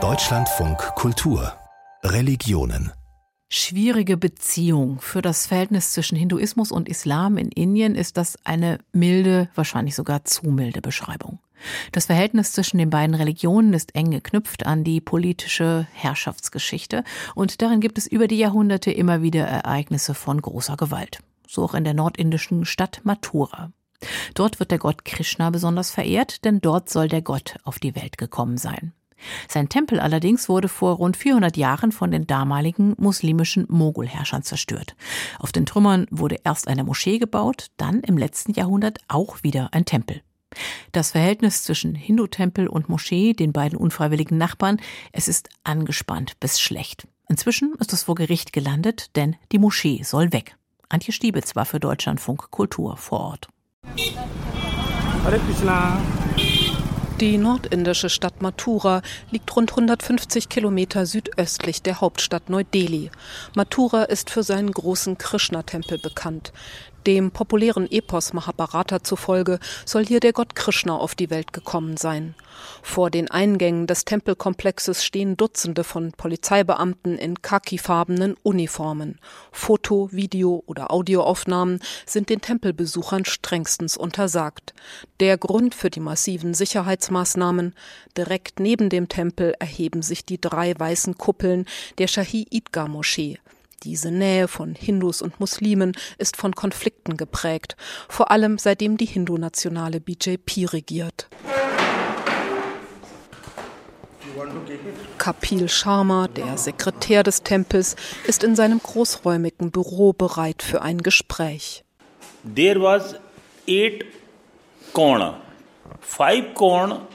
Deutschlandfunk Kultur Religionen schwierige Beziehung. Für das Verhältnis zwischen Hinduismus und Islam in Indien ist das eine milde, wahrscheinlich sogar zu milde Beschreibung. Das Verhältnis zwischen den beiden Religionen ist eng geknüpft an die politische Herrschaftsgeschichte und darin gibt es über die Jahrhunderte immer wieder Ereignisse von großer Gewalt. So auch in der nordindischen Stadt Mathura. Dort wird der Gott Krishna besonders verehrt, denn dort soll der Gott auf die Welt gekommen sein. Sein Tempel allerdings wurde vor rund 400 Jahren von den damaligen muslimischen Mogulherrschern zerstört. Auf den Trümmern wurde erst eine Moschee gebaut, dann im letzten Jahrhundert auch wieder ein Tempel. Das Verhältnis zwischen Hindu-Tempel und Moschee, den beiden unfreiwilligen Nachbarn, es ist angespannt bis schlecht. Inzwischen ist es vor Gericht gelandet, denn die Moschee soll weg. Antje Stiebitz war für Deutschlandfunk Kultur vor Ort. Die nordindische Stadt Mathura liegt rund 150 Kilometer südöstlich der Hauptstadt Neu-Delhi. Mathura ist für seinen großen Krishna-Tempel bekannt. Dem populären Epos Mahabharata zufolge soll hier der Gott Krishna auf die Welt gekommen sein. Vor den Eingängen des Tempelkomplexes stehen Dutzende von Polizeibeamten in khakifarbenen Uniformen. Foto-, Video- oder Audioaufnahmen sind den Tempelbesuchern strengstens untersagt. Der Grund für die massiven Sicherheitsmaßnahmen direkt neben dem Tempel erheben sich die drei weißen Kuppeln der Shahi Idgah Moschee. Diese Nähe von Hindus und Muslimen ist von Konflikten geprägt, vor allem seitdem die hindu-nationale BJP regiert. Kapil Sharma, der Sekretär des Tempels, ist in seinem großräumigen Büro bereit für ein Gespräch. There was eight corner. Five corner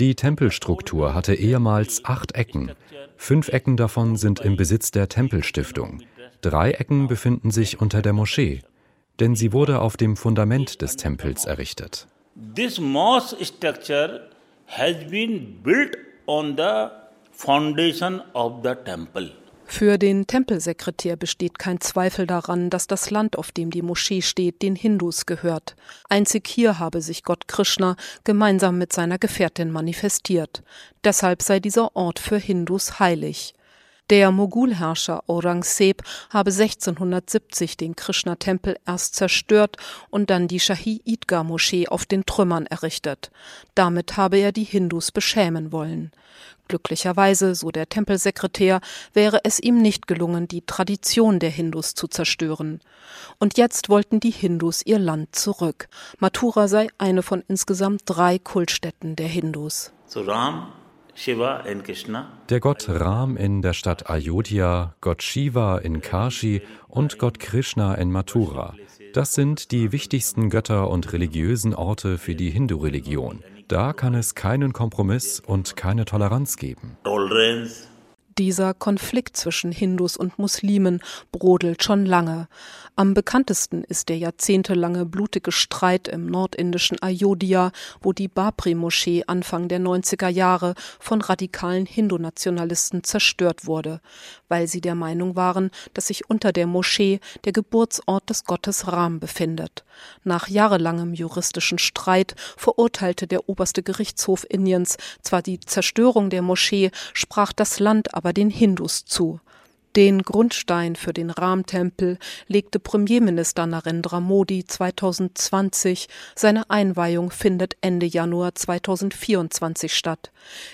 die Tempelstruktur hatte ehemals acht Ecken. Fünf Ecken davon sind im Besitz der Tempelstiftung. Drei Ecken befinden sich unter der Moschee, denn sie wurde auf dem Fundament des Tempels errichtet. This mosque structure has been built on the foundation of the temple. Für den Tempelsekretär besteht kein Zweifel daran, dass das Land, auf dem die Moschee steht, den Hindus gehört. Einzig hier habe sich Gott Krishna gemeinsam mit seiner Gefährtin manifestiert. Deshalb sei dieser Ort für Hindus heilig. Der Mogulherrscher Aurangzeb habe 1670 den Krishna-Tempel erst zerstört und dann die Shahi Idgah-Moschee auf den Trümmern errichtet. Damit habe er die Hindus beschämen wollen. Glücklicherweise, so der Tempelsekretär, wäre es ihm nicht gelungen, die Tradition der Hindus zu zerstören. Und jetzt wollten die Hindus ihr Land zurück. Mathura sei eine von insgesamt drei Kultstätten der Hindus. So Ram der Gott Ram in der Stadt Ayodhya, Gott Shiva in Kashi und Gott Krishna in Mathura. Das sind die wichtigsten Götter und religiösen Orte für die Hindu-Religion. Da kann es keinen Kompromiss und keine Toleranz geben. Tolerance dieser Konflikt zwischen Hindus und Muslimen brodelt schon lange. Am bekanntesten ist der jahrzehntelange blutige Streit im nordindischen Ayodhya, wo die Babri-Moschee Anfang der 90er Jahre von radikalen Hindu-Nationalisten zerstört wurde, weil sie der Meinung waren, dass sich unter der Moschee der Geburtsort des Gottes Ram befindet. Nach jahrelangem juristischen Streit verurteilte der oberste Gerichtshof Indiens zwar die Zerstörung der Moschee, sprach das Land aber den Hindus zu. Den Grundstein für den Ram-Tempel legte Premierminister Narendra Modi 2020. Seine Einweihung findet Ende Januar 2024 statt.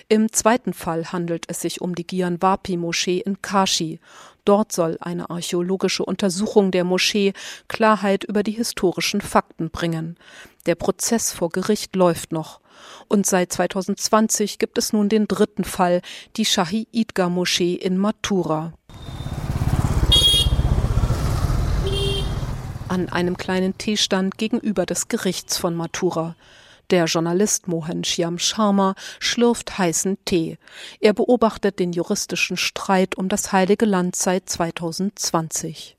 Im zweiten Fall handelt es sich um die Gyanvapi-Moschee in Kashi. Dort soll eine archäologische Untersuchung der Moschee Klarheit über die historischen Fakten bringen. Der Prozess vor Gericht läuft noch. Und seit 2020 gibt es nun den dritten Fall, die Shahi Idgah Moschee in Mathura. An einem kleinen Teestand gegenüber des Gerichts von Mathura. Der Journalist Mohan Shyam Sharma schlürft heißen Tee. Er beobachtet den juristischen Streit um das Heilige Land seit 2020.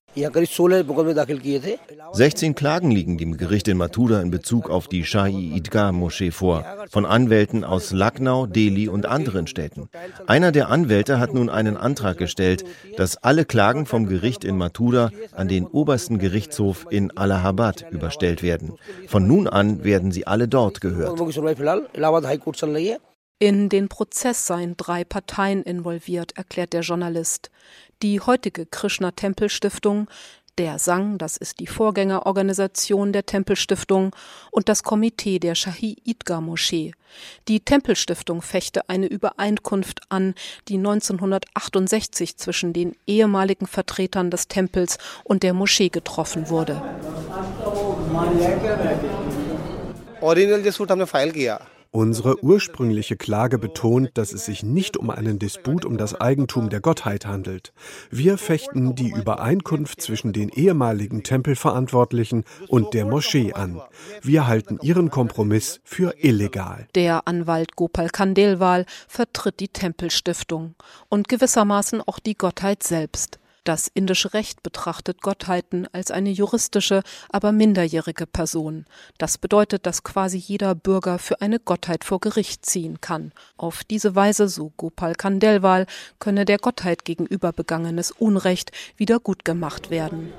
16 Klagen liegen dem Gericht in Mathura in Bezug auf die Shahi Idgah Moschee vor, von Anwälten aus Lucknow, Delhi und anderen Städten. Einer der Anwälte hat nun einen Antrag gestellt, dass alle Klagen vom Gericht in Mathura an den obersten Gerichtshof in Allahabad überstellt werden. Von nun an werden sie alle dort gehört. In den Prozess seien drei Parteien involviert, erklärt der Journalist. Die heutige Krishna Tempel Stiftung, der Sang, das ist die Vorgängerorganisation der Tempelstiftung, und das Komitee der Shahi Idgar Moschee. Die Tempelstiftung fechte eine Übereinkunft an, die 1968 zwischen den ehemaligen Vertretern des Tempels und der Moschee getroffen wurde. Unsere ursprüngliche Klage betont, dass es sich nicht um einen Disput um das Eigentum der Gottheit handelt. Wir fechten die Übereinkunft zwischen den ehemaligen Tempelverantwortlichen und der Moschee an. Wir halten ihren Kompromiss für illegal. Der Anwalt Gopal Kandelwal vertritt die Tempelstiftung und gewissermaßen auch die Gottheit selbst. Das indische Recht betrachtet Gottheiten als eine juristische, aber minderjährige Person. Das bedeutet, dass quasi jeder Bürger für eine Gottheit vor Gericht ziehen kann. Auf diese Weise, so Gopal Kandelwal, könne der Gottheit gegenüber begangenes Unrecht wieder gut gemacht werden.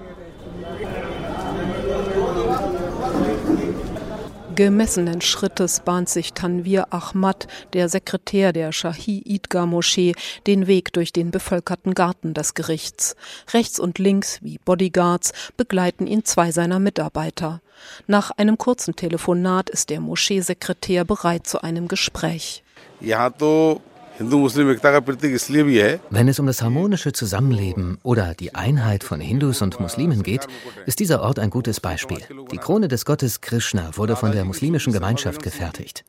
Gemessenen Schrittes bahnt sich Tanvir Ahmad, der Sekretär der Shahi Idgar Moschee, den Weg durch den bevölkerten Garten des Gerichts. Rechts und links, wie Bodyguards, begleiten ihn zwei seiner Mitarbeiter. Nach einem kurzen Telefonat ist der Moscheesekretär bereit zu einem Gespräch. Wenn es um das harmonische Zusammenleben oder die Einheit von Hindus und Muslimen geht, ist dieser Ort ein gutes Beispiel. Die Krone des Gottes Krishna wurde von der muslimischen Gemeinschaft gefertigt.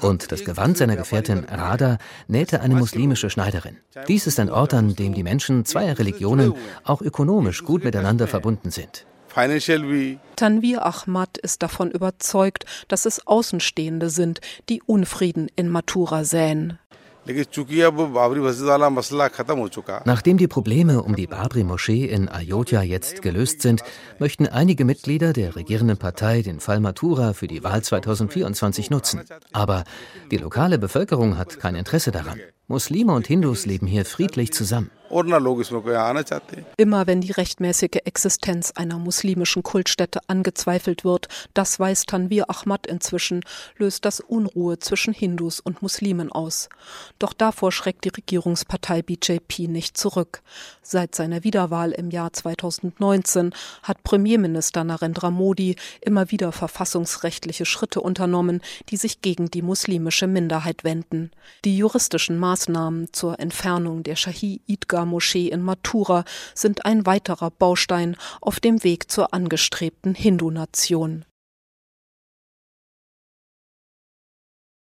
Und das Gewand seiner Gefährtin Radha nähte eine muslimische Schneiderin. Dies ist ein Ort, an dem die Menschen zweier Religionen auch ökonomisch gut miteinander verbunden sind. Tanvir Ahmad ist davon überzeugt, dass es Außenstehende sind, die Unfrieden in Mathura säen. Nachdem die Probleme um die Babri-Moschee in Ayodhya jetzt gelöst sind, möchten einige Mitglieder der regierenden Partei den Fall Mathura für die Wahl 2024 nutzen. Aber die lokale Bevölkerung hat kein Interesse daran. Muslime und Hindus leben hier friedlich zusammen. Immer wenn die rechtmäßige Existenz einer muslimischen Kultstätte angezweifelt wird, das weiß Tanvir Ahmad inzwischen, löst das Unruhe zwischen Hindus und Muslimen aus. Doch davor schreckt die Regierungspartei BJP nicht zurück. Seit seiner Wiederwahl im Jahr 2019 hat Premierminister Narendra Modi immer wieder verfassungsrechtliche Schritte unternommen, die sich gegen die muslimische Minderheit wenden. Die juristischen Maßnahmen zur Entfernung der Shahi Idgar Moschee in Mathura sind ein weiterer Baustein auf dem Weg zur angestrebten Hindu-Nation.